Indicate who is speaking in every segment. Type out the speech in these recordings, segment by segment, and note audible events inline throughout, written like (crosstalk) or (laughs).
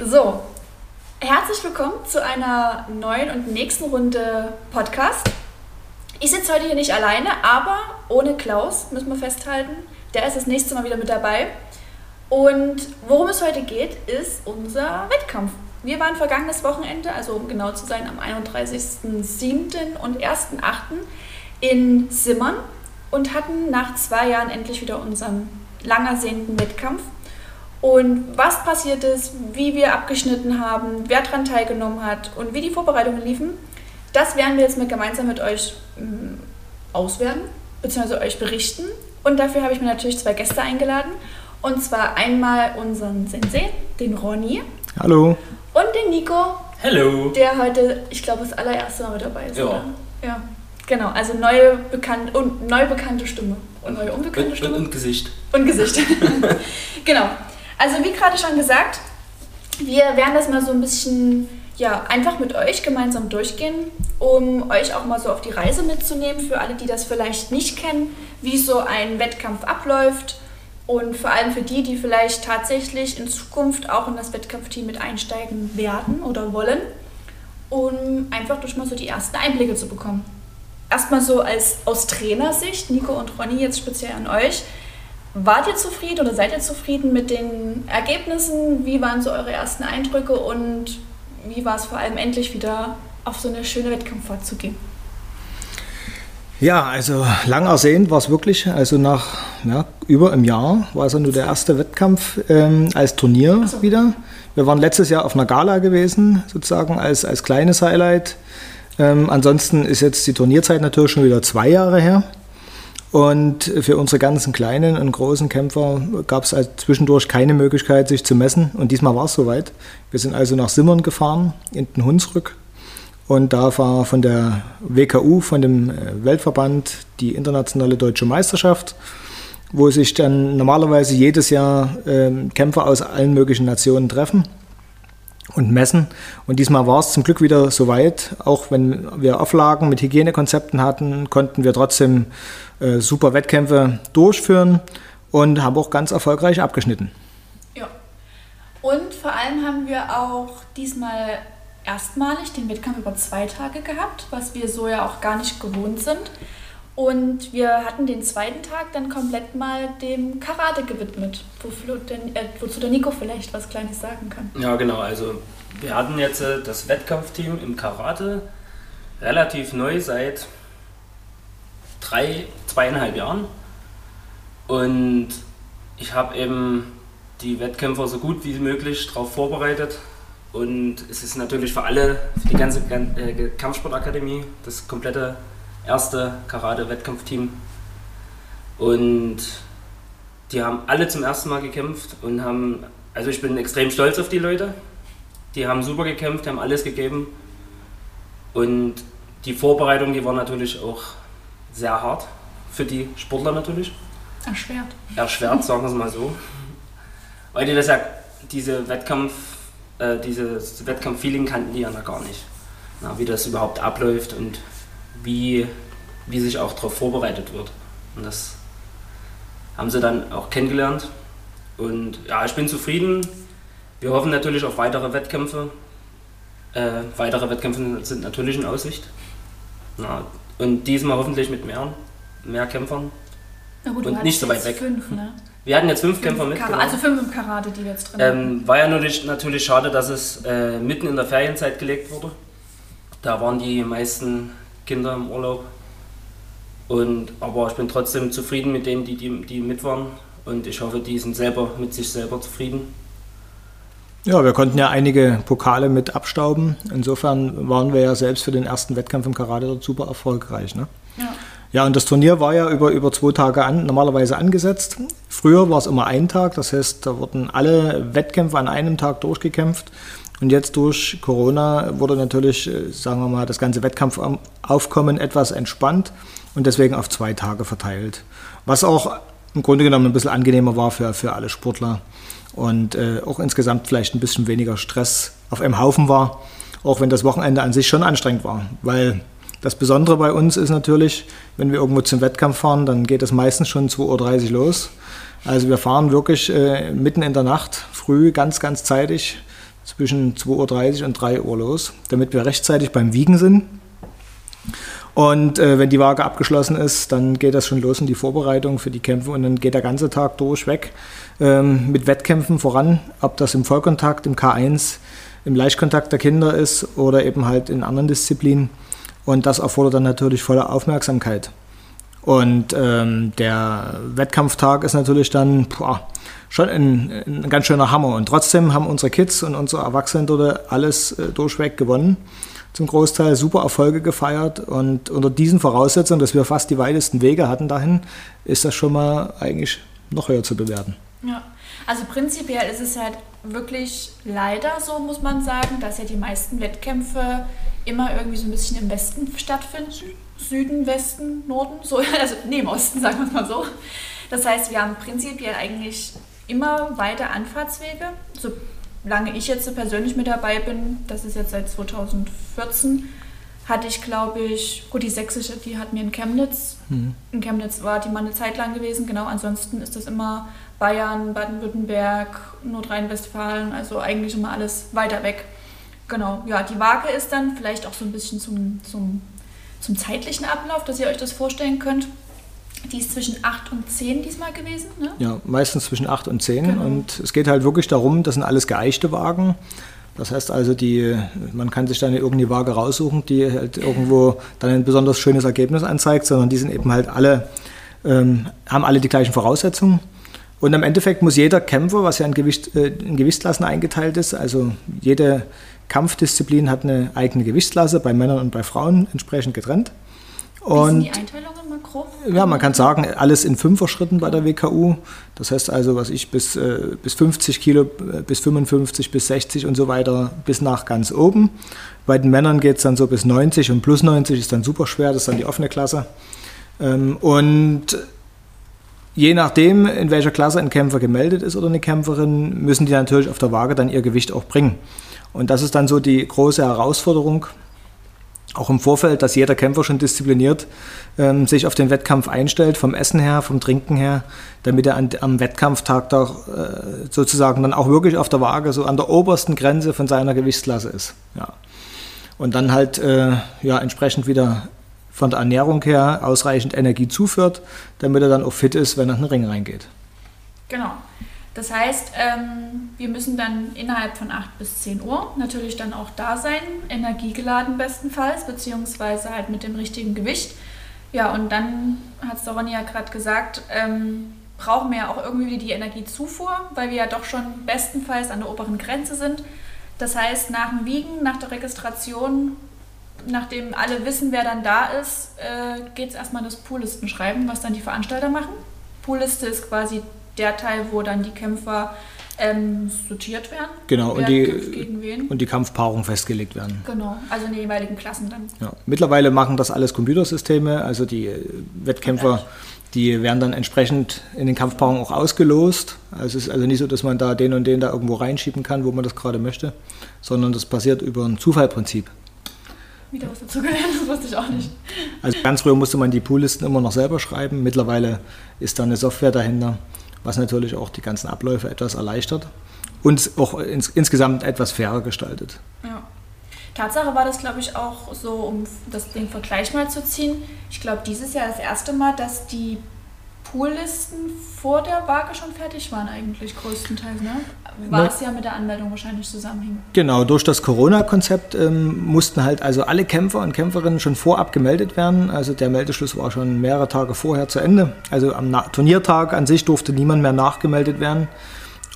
Speaker 1: So, herzlich willkommen zu einer neuen und nächsten Runde Podcast. Ich sitze heute hier nicht alleine, aber ohne Klaus, müssen wir festhalten. Der ist das nächste Mal wieder mit dabei. Und worum es heute geht, ist unser Wettkampf. Wir waren vergangenes Wochenende, also um genau zu sein, am 31.07. und 1.08. in Simmern und hatten nach zwei Jahren endlich wieder unseren lang ersehnten Wettkampf. Und was passiert ist, wie wir abgeschnitten haben, wer daran teilgenommen hat und wie die Vorbereitungen liefen, das werden wir jetzt mit, gemeinsam mit euch ähm, auswerten, beziehungsweise euch berichten. Und dafür habe ich mir natürlich zwei Gäste eingeladen. Und zwar einmal unseren Sensei, den Ronny.
Speaker 2: Hallo.
Speaker 1: Und den Nico.
Speaker 3: Hallo.
Speaker 1: Der heute, ich glaube, das allererste Mal mit dabei ist.
Speaker 3: Ja.
Speaker 1: Oder? Ja. Genau, also neue, bekannt, und, neu bekannte Stimme. Und neue unbekannte
Speaker 3: Und,
Speaker 1: Stimme.
Speaker 3: und, und Gesicht.
Speaker 1: Und Gesicht. (laughs) genau. Also wie gerade schon gesagt, wir werden das mal so ein bisschen ja, einfach mit euch gemeinsam durchgehen, um euch auch mal so auf die Reise mitzunehmen, für alle, die das vielleicht nicht kennen, wie so ein Wettkampf abläuft und vor allem für die, die vielleicht tatsächlich in Zukunft auch in das Wettkampfteam mit einsteigen werden oder wollen, um einfach durch mal so die ersten Einblicke zu bekommen. Erstmal so als aus Trainersicht, Nico und Ronny jetzt speziell an euch. Wart ihr zufrieden oder seid ihr zufrieden mit den Ergebnissen? Wie waren so eure ersten Eindrücke und wie war es vor allem endlich wieder auf so eine schöne Wettkampffahrt zu gehen?
Speaker 2: Ja, also lang ersehnt war es wirklich. Also nach ja, über einem Jahr war es ja nur der erste Wettkampf ähm, als Turnier
Speaker 1: so.
Speaker 2: wieder. Wir waren letztes Jahr auf einer Gala gewesen, sozusagen als, als kleines Highlight. Ähm, ansonsten ist jetzt die Turnierzeit natürlich schon wieder zwei Jahre her. Und für unsere ganzen kleinen und großen Kämpfer gab es also zwischendurch keine Möglichkeit, sich zu messen. Und diesmal war es soweit. Wir sind also nach Simmern gefahren, in den Hunsrück. Und da war von der WKU, von dem äh, Weltverband, die internationale deutsche Meisterschaft, wo sich dann normalerweise jedes Jahr äh, Kämpfer aus allen möglichen Nationen treffen und messen. Und diesmal war es zum Glück wieder soweit. Auch wenn wir Auflagen mit Hygienekonzepten hatten, konnten wir trotzdem äh, super Wettkämpfe durchführen und haben auch ganz erfolgreich abgeschnitten.
Speaker 1: Ja. Und vor allem haben wir auch diesmal erstmalig den Wettkampf über zwei Tage gehabt, was wir so ja auch gar nicht gewohnt sind. Und wir hatten den zweiten Tag dann komplett mal dem Karate gewidmet, wofür denn, äh, wozu der Nico vielleicht was Kleines sagen kann.
Speaker 3: Ja, genau. Also wir hatten jetzt äh, das Wettkampfteam im Karate relativ neu seit drei, zweieinhalb Jahren. Und ich habe eben die Wettkämpfer so gut wie möglich darauf vorbereitet. Und es ist natürlich für alle, für die ganze Gan- äh, Kampfsportakademie, das komplette erste Karate-Wettkampfteam. Und die haben alle zum ersten Mal gekämpft und haben, also ich bin extrem stolz auf die Leute. Die haben super gekämpft, haben alles gegeben. Und die Vorbereitung, die war natürlich auch sehr hart für die Sportler natürlich.
Speaker 1: Erschwert.
Speaker 3: Erschwert, sagen wir es mal so. Weil die das ja, diese Wettkampf, äh, dieses Wettkampf-Feeling kannten die ja noch gar nicht. Na, wie das überhaupt abläuft und wie, wie sich auch darauf vorbereitet wird. Und das haben sie dann auch kennengelernt. Und ja, ich bin zufrieden. Wir hoffen natürlich auf weitere Wettkämpfe. Äh, weitere Wettkämpfe sind natürlich in Aussicht. Na, und diesmal hoffentlich mit mehr, mehr Kämpfern.
Speaker 1: Na gut,
Speaker 3: Und nicht so weit weg.
Speaker 1: Fünf, ne? (laughs)
Speaker 3: Wir hatten jetzt fünf Kämpfer
Speaker 1: Fünf
Speaker 3: mit.
Speaker 1: Kara-
Speaker 3: genau.
Speaker 1: Also fünf im Karate, die wir jetzt drin.
Speaker 3: Ähm, war ja natürlich, natürlich schade, dass es äh, mitten in der Ferienzeit gelegt wurde. Da waren die meisten Kinder im Urlaub. Und, aber ich bin trotzdem zufrieden mit denen, die, die, die mit waren. Und ich hoffe, die sind selber mit sich selber zufrieden.
Speaker 2: Ja, wir konnten ja einige Pokale mit abstauben. Insofern waren wir ja selbst für den ersten Wettkampf im Karate dort super erfolgreich. Ne?
Speaker 1: Ja.
Speaker 2: Ja, und das Turnier war ja über, über zwei Tage an, normalerweise angesetzt. Früher war es immer ein Tag, das heißt, da wurden alle Wettkämpfe an einem Tag durchgekämpft. Und jetzt durch Corona wurde natürlich, äh, sagen wir mal, das ganze Wettkampfaufkommen etwas entspannt und deswegen auf zwei Tage verteilt. Was auch im Grunde genommen ein bisschen angenehmer war für, für alle Sportler und äh, auch insgesamt vielleicht ein bisschen weniger Stress auf einem Haufen war, auch wenn das Wochenende an sich schon anstrengend war, weil das Besondere bei uns ist natürlich, wenn wir irgendwo zum Wettkampf fahren, dann geht es meistens schon 2.30 Uhr los. Also wir fahren wirklich äh, mitten in der Nacht, früh, ganz, ganz zeitig, zwischen 2.30 Uhr und 3 Uhr los, damit wir rechtzeitig beim Wiegen sind. Und äh, wenn die Waage abgeschlossen ist, dann geht das schon los in die Vorbereitung für die Kämpfe und dann geht der ganze Tag durchweg ähm, mit Wettkämpfen voran, ob das im Vollkontakt, im K1, im Leichtkontakt der Kinder ist oder eben halt in anderen Disziplinen. Und das erfordert dann natürlich volle Aufmerksamkeit. Und ähm, der Wettkampftag ist natürlich dann boah, schon ein, ein, ganz schöner Hammer. Und trotzdem haben unsere Kids und unsere Erwachsenen dort alles äh, durchweg gewonnen. Zum Großteil super Erfolge gefeiert. Und unter diesen Voraussetzungen, dass wir fast die weitesten Wege hatten dahin, ist das schon mal eigentlich noch höher zu bewerten.
Speaker 1: Ja, also prinzipiell ist es halt wirklich leider so, muss man sagen, dass ja die meisten Wettkämpfe immer irgendwie so ein bisschen im Westen stattfinden. Süden, Westen, Norden, so, (laughs) also neben Osten, sagen wir es mal so. Das heißt, wir haben prinzipiell eigentlich immer weiter Anfahrtswege. Solange ich jetzt persönlich mit dabei bin, das ist jetzt seit 2014, hatte ich, glaube ich, gut, die sächsische, die hatten wir in Chemnitz. Mhm. In Chemnitz war die mal eine Zeit lang gewesen, genau. Ansonsten ist das immer Bayern, Baden-Württemberg, Nordrhein-Westfalen, also eigentlich immer alles weiter weg. Genau, ja, die Waage ist dann vielleicht auch so ein bisschen zum, zum, zum zeitlichen Ablauf, dass ihr euch das vorstellen könnt. Die ist zwischen 8 und 10 diesmal gewesen, ne?
Speaker 2: Ja, meistens zwischen 8 und 10. Genau. Und es geht halt wirklich darum, das sind alles geeichte Wagen. Das heißt also, die, man kann sich dann irgendeine Waage raussuchen, die halt irgendwo dann ein besonders schönes Ergebnis anzeigt, sondern die sind eben halt alle, ähm, haben alle die gleichen Voraussetzungen. Und im Endeffekt muss jeder Kämpfer, was ja in, Gewicht, äh, in Gewichtsklassen eingeteilt ist, also jede Kampfdisziplin hat eine eigene Gewichtsklasse, bei Männern und bei Frauen entsprechend getrennt.
Speaker 1: Und, Wie sind die Einteilungen mal grob?
Speaker 2: Ja, man kann sagen, alles in Fünfer-Schritten bei der WKU. Das heißt also, was ich bis, äh, bis 50 Kilo, äh, bis 55, bis 60 und so weiter, bis nach ganz oben. Bei den Männern geht es dann so bis 90 und plus 90 ist dann super schwer, das ist dann die offene Klasse. Ähm, und Je nachdem, in welcher Klasse ein Kämpfer gemeldet ist oder eine Kämpferin, müssen die natürlich auf der Waage dann ihr Gewicht auch bringen. Und das ist dann so die große Herausforderung, auch im Vorfeld, dass jeder Kämpfer schon diszipliniert ähm, sich auf den Wettkampf einstellt, vom Essen her, vom Trinken her, damit er an, am Wettkampftag doch äh, sozusagen dann auch wirklich auf der Waage so an der obersten Grenze von seiner Gewichtsklasse ist. Ja. Und dann halt äh, ja, entsprechend wieder von der Ernährung her ausreichend Energie zuführt, damit er dann auch fit ist, wenn er in den Ring reingeht.
Speaker 1: Genau. Das heißt, ähm, wir müssen dann innerhalb von 8 bis 10 Uhr natürlich dann auch da sein, energiegeladen bestenfalls, beziehungsweise halt mit dem richtigen Gewicht. Ja, und dann hat es Ronny ja gerade gesagt, ähm, brauchen wir ja auch irgendwie die Energiezufuhr, weil wir ja doch schon bestenfalls an der oberen Grenze sind. Das heißt, nach dem Wiegen, nach der Registration nachdem alle wissen, wer dann da ist, äh, geht es erstmal das Poollisten schreiben, was dann die Veranstalter machen. Poolliste ist quasi der Teil, wo dann die Kämpfer ähm, sortiert werden.
Speaker 2: Genau, und die, und die Kampfpaarung festgelegt werden.
Speaker 1: Genau, also in den jeweiligen Klassen dann.
Speaker 2: Ja. Mittlerweile machen das alles Computersysteme, also die äh, Wettkämpfer, die werden dann entsprechend in den Kampfpaarungen auch ausgelost. Also es ist also nicht so, dass man da den und den da irgendwo reinschieben kann, wo man das gerade möchte, sondern das passiert über ein Zufallprinzip
Speaker 1: wieder was dazu gelernt, das wusste ich auch nicht.
Speaker 2: Also ganz früher musste man die Poollisten immer noch selber schreiben. Mittlerweile ist da eine Software dahinter, was natürlich auch die ganzen Abläufe etwas erleichtert und auch ins, insgesamt etwas fairer gestaltet.
Speaker 1: Ja. Tatsache war das, glaube ich, auch so, um das, den Vergleich mal zu ziehen. Ich glaube, dieses Jahr das erste Mal, dass die Poollisten vor der Waage schon fertig waren eigentlich größtenteils, ne? War es ja mit der Anmeldung wahrscheinlich zusammenhängen.
Speaker 2: Genau, durch das Corona-Konzept ähm, mussten halt also alle Kämpfer und Kämpferinnen schon vorab gemeldet werden. Also der Meldeschluss war schon mehrere Tage vorher zu Ende. Also am Na Turniertag an sich durfte niemand mehr nachgemeldet werden.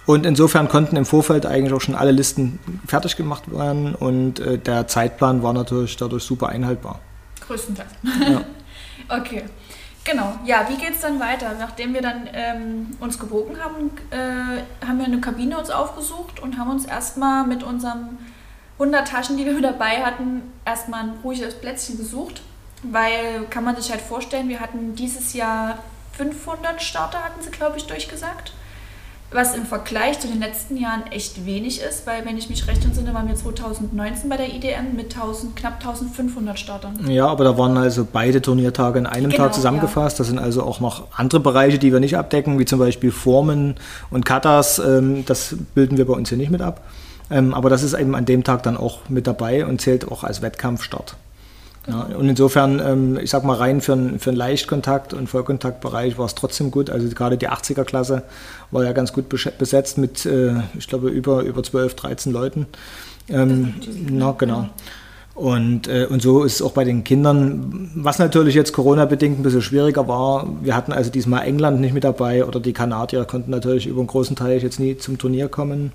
Speaker 2: Und insofern konnten im Vorfeld eigentlich auch schon alle Listen fertig gemacht werden und äh, der Zeitplan war natürlich dadurch super einhaltbar.
Speaker 1: Größtenteils. Ja. (laughs) okay. Genau, ja, wie geht es dann weiter? Nachdem wir dann ähm, uns gewogen haben, äh, haben wir eine Kabine uns aufgesucht und haben uns erstmal mit unseren 100 Taschen, die wir (laughs) dabei hatten, erstmal ein ruhiges Plätzchen gesucht. Weil, kann man sich halt vorstellen, wir hatten dieses Jahr 500 Starter, hatten sie, glaube ich, durchgesagt was im Vergleich zu den letzten Jahren echt wenig ist, weil wenn ich mich recht entsinne, waren wir 2019 bei der IDM mit 1000, knapp 1500 Startern.
Speaker 2: Ja, aber da waren also beide Turniertage in einem genau, Tag zusammengefasst. Ja. Das sind also auch noch andere Bereiche, die wir nicht abdecken, wie zum Beispiel Formen und Katas. Ähm, das bilden wir bei uns hier nicht mit ab. Ähm, aber das ist eben an dem Tag dann auch mit dabei und zählt auch als Wettkampfstart. Ja, und insofern, ähm, ich sag mal rein für, einen, für einen Leichtkontakt- und Vollkontaktbereich war es trotzdem gut. Also gerade die 80er-Klasse war ja ganz gut besetzt mit, äh, ich glaube, über, über 12, 13 Leuten. Ähm, na, genau. Und, äh, und so ist es auch bei den Kindern, was natürlich jetzt Corona-bedingt ein bisschen schwieriger war. Wir hatten also diesmal England nicht mit dabei oder die Kanadier konnten natürlich über einen großen Teil jetzt nie zum Turnier kommen.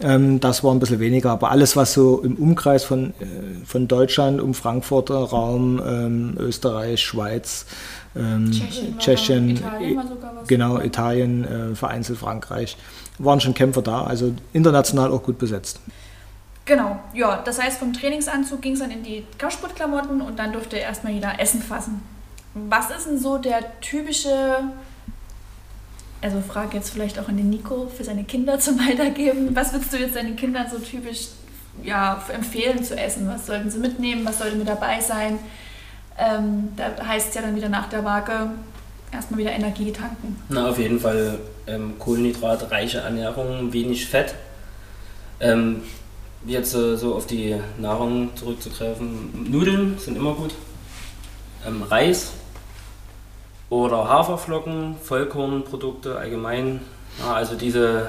Speaker 2: Ähm, das war ein bisschen weniger. Aber alles, was so im Umkreis von, äh, von Deutschland, um Frankfurter Raum, ähm, Österreich, Schweiz, ähm, Tschechien, Tschechien Italien genau, Italien, äh, vereinzelt Frankreich, waren schon Kämpfer da. Also international auch gut besetzt.
Speaker 1: Genau, ja, das heißt, vom Trainingsanzug ging es dann in die Kampfsportklamotten und dann durfte erstmal jeder Essen fassen. Was ist denn so der typische also frage jetzt vielleicht auch an den Nico für seine Kinder (laughs) zum Weitergeben. Was würdest du jetzt deinen Kindern so typisch ja, empfehlen zu essen? Was sollten sie mitnehmen? Was sollte mit dabei sein? Ähm, da heißt es ja dann wieder nach der Waage erstmal wieder Energie tanken.
Speaker 3: Na, auf jeden Fall ähm, kohlenhydratreiche Ernährung, wenig Fett. Ähm, jetzt äh, so auf die Nahrung zurückzugreifen. Nudeln sind immer gut. Ähm, Reis oder Haferflocken, Vollkornprodukte allgemein. Ja, also diese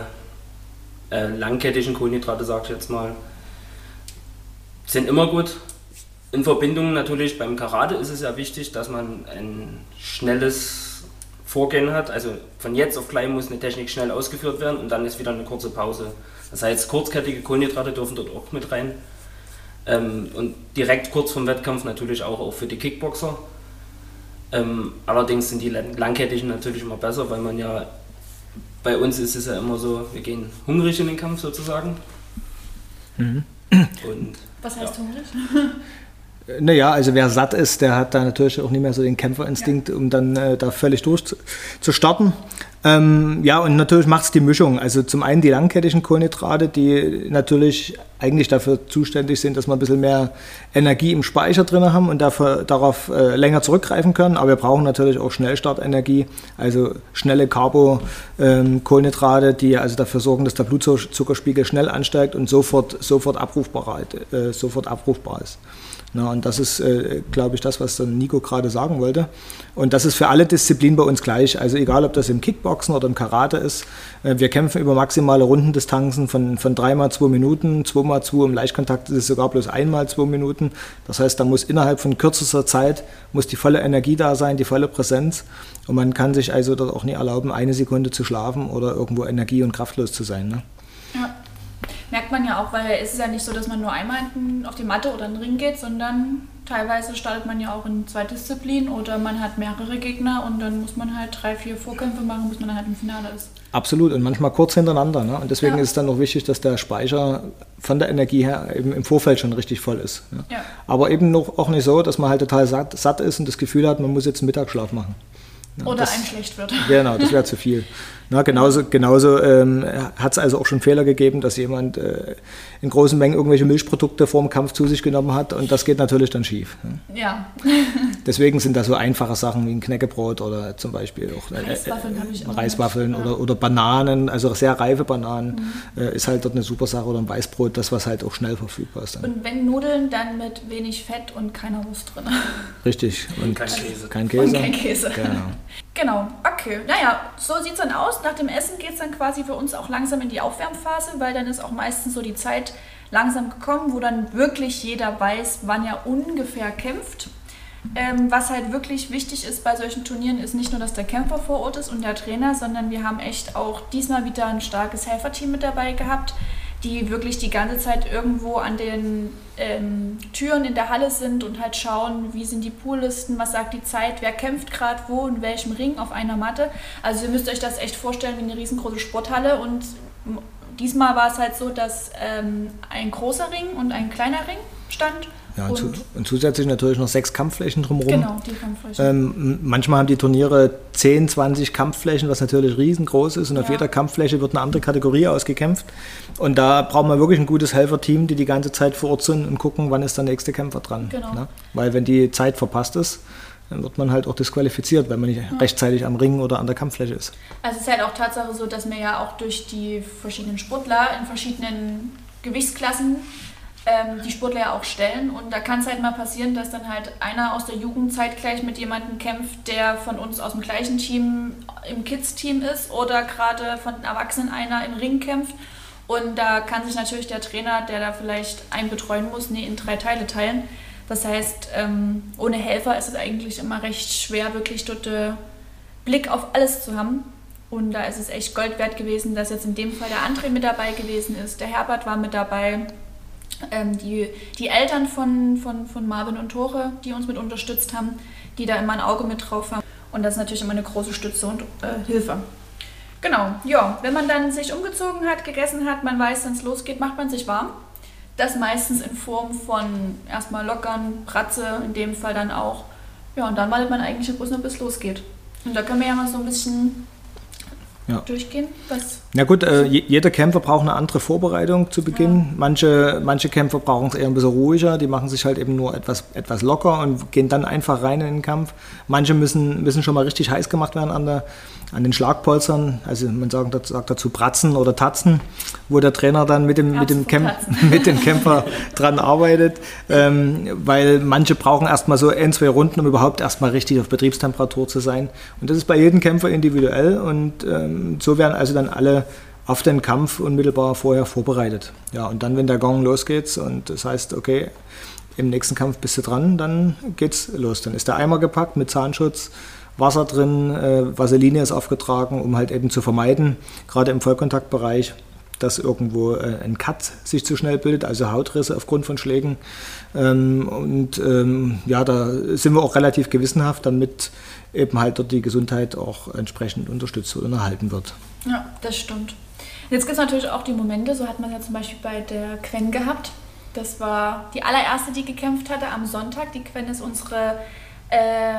Speaker 3: äh, langkettigen Kohlenhydrate, sag ich jetzt mal, sind immer gut. In Verbindung natürlich beim Karate ist es ja wichtig, dass man ein schnelles Vorgehen hat. Also von jetzt auf gleich muss eine Technik schnell ausgeführt werden und dann ist wieder eine kurze Pause. Das heißt, kurzkettige Kohlenhydrate dürfen dort auch mit rein. Ähm, und direkt kurz vom Wettkampf natürlich auch, auch für die Kickboxer. Ähm, allerdings sind die langkettigen natürlich immer besser, weil man ja, bei uns ist es ja immer so, wir gehen hungrig in den Kampf sozusagen.
Speaker 1: Mhm. Und, Was heißt ja. hungrig? (laughs)
Speaker 2: Naja, also wer satt ist, der hat da natürlich auch nicht mehr so den Kämpferinstinkt, ja. um dann äh, da völlig durchzustarten. Ähm, ja, und natürlich macht es die Mischung. Also zum einen die langkettigen Kohlenhydrate, die natürlich eigentlich dafür zuständig sind, dass wir ein bisschen mehr Energie im Speicher drin haben und dafür, darauf äh, länger zurückgreifen können. Aber wir brauchen natürlich auch Schnellstartenergie, also schnelle Carbo-Kohlenhydrate, ähm, die also dafür sorgen, dass der Blutzuckerspiegel schnell ansteigt und sofort, sofort, abrufbar, äh, sofort abrufbar ist. Na, und das ist, äh, glaube ich, das, was dann Nico gerade sagen wollte. Und das ist für alle Disziplinen bei uns gleich. Also egal, ob das im Kickboxen oder im Karate ist. Äh, wir kämpfen über maximale Rundendistanzen von, von dreimal zwei Minuten, zweimal zwei. Im Leichtkontakt ist es sogar bloß einmal zwei Minuten. Das heißt, da muss innerhalb von kürzester Zeit muss die volle Energie da sein, die volle Präsenz. Und man kann sich also dort auch nie erlauben, eine Sekunde zu schlafen oder irgendwo energie- und kraftlos zu sein. Ne?
Speaker 1: Ja. Merkt man ja auch, weil es ist ja nicht so, dass man nur einmal auf die Matte oder in den Ring geht, sondern teilweise startet man ja auch in zwei Disziplinen oder man hat mehrere Gegner und dann muss man halt drei, vier Vorkämpfe machen, bis man dann halt im Finale ist.
Speaker 2: Absolut und manchmal kurz hintereinander. Ne? Und deswegen ja. ist es dann noch wichtig, dass der Speicher von der Energie her eben im Vorfeld schon richtig voll ist. Ne? Ja. Aber eben noch, auch nicht so, dass man halt total satt, satt ist und das Gefühl hat, man muss jetzt einen Mittagsschlaf machen.
Speaker 1: Oder das, einem schlecht wird.
Speaker 2: Genau, das wäre zu viel. (laughs) Na, genauso genauso ähm, hat es also auch schon Fehler gegeben, dass jemand äh, in großen Mengen irgendwelche Milchprodukte vor dem Kampf zu sich genommen hat und das geht natürlich dann schief.
Speaker 1: Ne? Ja. (laughs)
Speaker 2: Deswegen sind da so einfache Sachen wie ein Knäckebrot oder zum Beispiel auch äh, Reiswaffeln, äh, Reiswaffeln oder, ja. oder Bananen, also sehr reife Bananen, mhm. äh, ist halt dort eine super Sache oder ein Weißbrot, das was halt auch schnell verfügbar ist.
Speaker 1: Dann. Und wenn Nudeln, dann mit wenig Fett und keiner Wurst drin.
Speaker 2: Richtig.
Speaker 3: Und kein Käse.
Speaker 2: Kein Käse.
Speaker 1: Und kein Käse. Genau. Genau, okay. Naja, so sieht es dann aus. Nach dem Essen geht es dann quasi für uns auch langsam in die Aufwärmphase, weil dann ist auch meistens so die Zeit langsam gekommen, wo dann wirklich jeder weiß, wann er ungefähr kämpft. Ähm, was halt wirklich wichtig ist bei solchen Turnieren, ist nicht nur, dass der Kämpfer vor Ort ist und der Trainer, sondern wir haben echt auch diesmal wieder ein starkes Helferteam mit dabei gehabt, die wirklich die ganze Zeit irgendwo an den ähm, Türen in der Halle sind und halt schauen, wie sind die Poollisten, was sagt die Zeit, wer kämpft gerade wo, in welchem Ring auf einer Matte. Also ihr müsst euch das echt vorstellen wie eine riesengroße Sporthalle und diesmal war es halt so, dass ähm, ein großer Ring und ein kleiner Ring stand.
Speaker 2: Ja, und, und, und, zusätzlich natürlich noch sechs Kampfflächen drumherum.
Speaker 1: Genau, die Kampfflächen.
Speaker 2: Ähm, manchmal haben die Turniere 10, 20 Kampfflächen, was natürlich riesengroß ist. Und ja. auf jeder Kampffläche wird eine andere Kategorie ausgekämpft. Und da braucht man wirklich ein gutes Helferteam, die die ganze Zeit vor Ort sind und gucken, wann ist der nächste Kämpfer dran. Genau. Ne? Weil wenn die Zeit verpasst ist, dann wird man halt auch disqualifiziert, wenn man nicht rechtzeitig am Ring oder an der Kampffläche ist.
Speaker 1: Also es ist halt auch Tatsache so, dass man ja auch durch die verschiedenen Sportler in verschiedenen Gewichtsklassen ähm, die Sportler ja auch stellen. Und da kann es halt mal passieren, dass dann halt einer aus der Jugend zeitgleich mit jemandem kämpft, der von uns aus dem gleichen Team im Kids-Team ist oder gerade von den Erwachsenen einer im Ring kämpft. Und da kann sich natürlich der Trainer, der da vielleicht einen betreuen muss, nee, in drei Teile teilen. Das heißt, ähm, ohne Helfer ist es eigentlich immer recht schwer, wirklich dort äh, Blick auf alles zu haben. Und da ist es echt Gold wert gewesen, dass jetzt in dem Fall der André mit dabei gewesen ist. Der Herbert war mit dabei, ähm, die, die Eltern von, von, von Marvin und Tore, die uns mit unterstützt haben, die da immer ein Auge mit drauf haben. Und das ist natürlich immer eine große Stütze und äh, Hilfe. Genau, ja, wenn man dann sich umgezogen hat, gegessen hat, man weiß, wenn es losgeht, macht man sich warm. Das meistens in Form von erstmal lockern, Bratze, in dem Fall dann auch. Ja, und dann wartet man eigentlich bloß noch, bis es losgeht. Und da können wir ja mal so ein bisschen ja. durchgehen? Was
Speaker 2: ja gut, äh, jeder Kämpfer braucht eine andere Vorbereitung zu Beginn. Manche, manche Kämpfer brauchen es eher ein bisschen ruhiger, die machen sich halt eben nur etwas, etwas locker und gehen dann einfach rein in den Kampf. Manche müssen, müssen schon mal richtig heiß gemacht werden an, der, an den Schlagpolstern, also man sagt, sagt dazu Bratzen oder Tatzen, wo der Trainer dann mit dem, mit dem, Kämp (laughs) mit dem Kämpfer dran arbeitet, ähm, weil manche brauchen erstmal so ein, zwei Runden, um überhaupt erstmal richtig auf Betriebstemperatur zu sein. Und das ist bei jedem Kämpfer individuell und ähm, so werden also dann alle auf den Kampf unmittelbar vorher vorbereitet. Ja, und dann, wenn der Gong losgeht und das heißt, okay, im nächsten Kampf bist du dran, dann geht's los. Dann ist der Eimer gepackt mit Zahnschutz, Wasser drin, äh, Vaseline ist aufgetragen, um halt eben zu vermeiden, gerade im Vollkontaktbereich, dass irgendwo äh, ein Cut sich zu schnell bildet, also Hautrisse aufgrund von Schlägen. Ähm, und ähm, ja, da sind wir auch relativ gewissenhaft, damit eben halt dort die Gesundheit auch entsprechend unterstützt und erhalten wird.
Speaker 1: Ja, das stimmt. Jetzt gibt es natürlich auch die Momente, so hat man ja zum Beispiel bei der Quen gehabt. Das war die allererste, die gekämpft hatte am Sonntag. Die Quen ist unsere äh,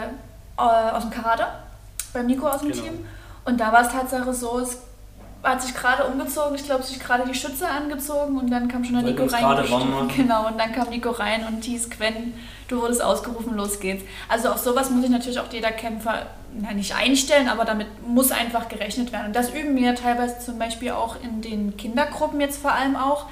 Speaker 1: aus dem Karate, beim Nico aus dem genau. Team. Und da war es Tatsache so, es hat sich gerade umgezogen, ich glaube, sich gerade die Schütze angezogen und dann kam schon der Nico rein. Genau, und dann kam Nico rein und hieß Quen, du wurdest ausgerufen, los geht's. Also auf sowas muss sich natürlich auch jeder Kämpfer na, nicht einstellen, aber damit muss einfach gerechnet werden. Und das üben wir teilweise zum Beispiel auch in den Kindergruppen jetzt vor allem auch,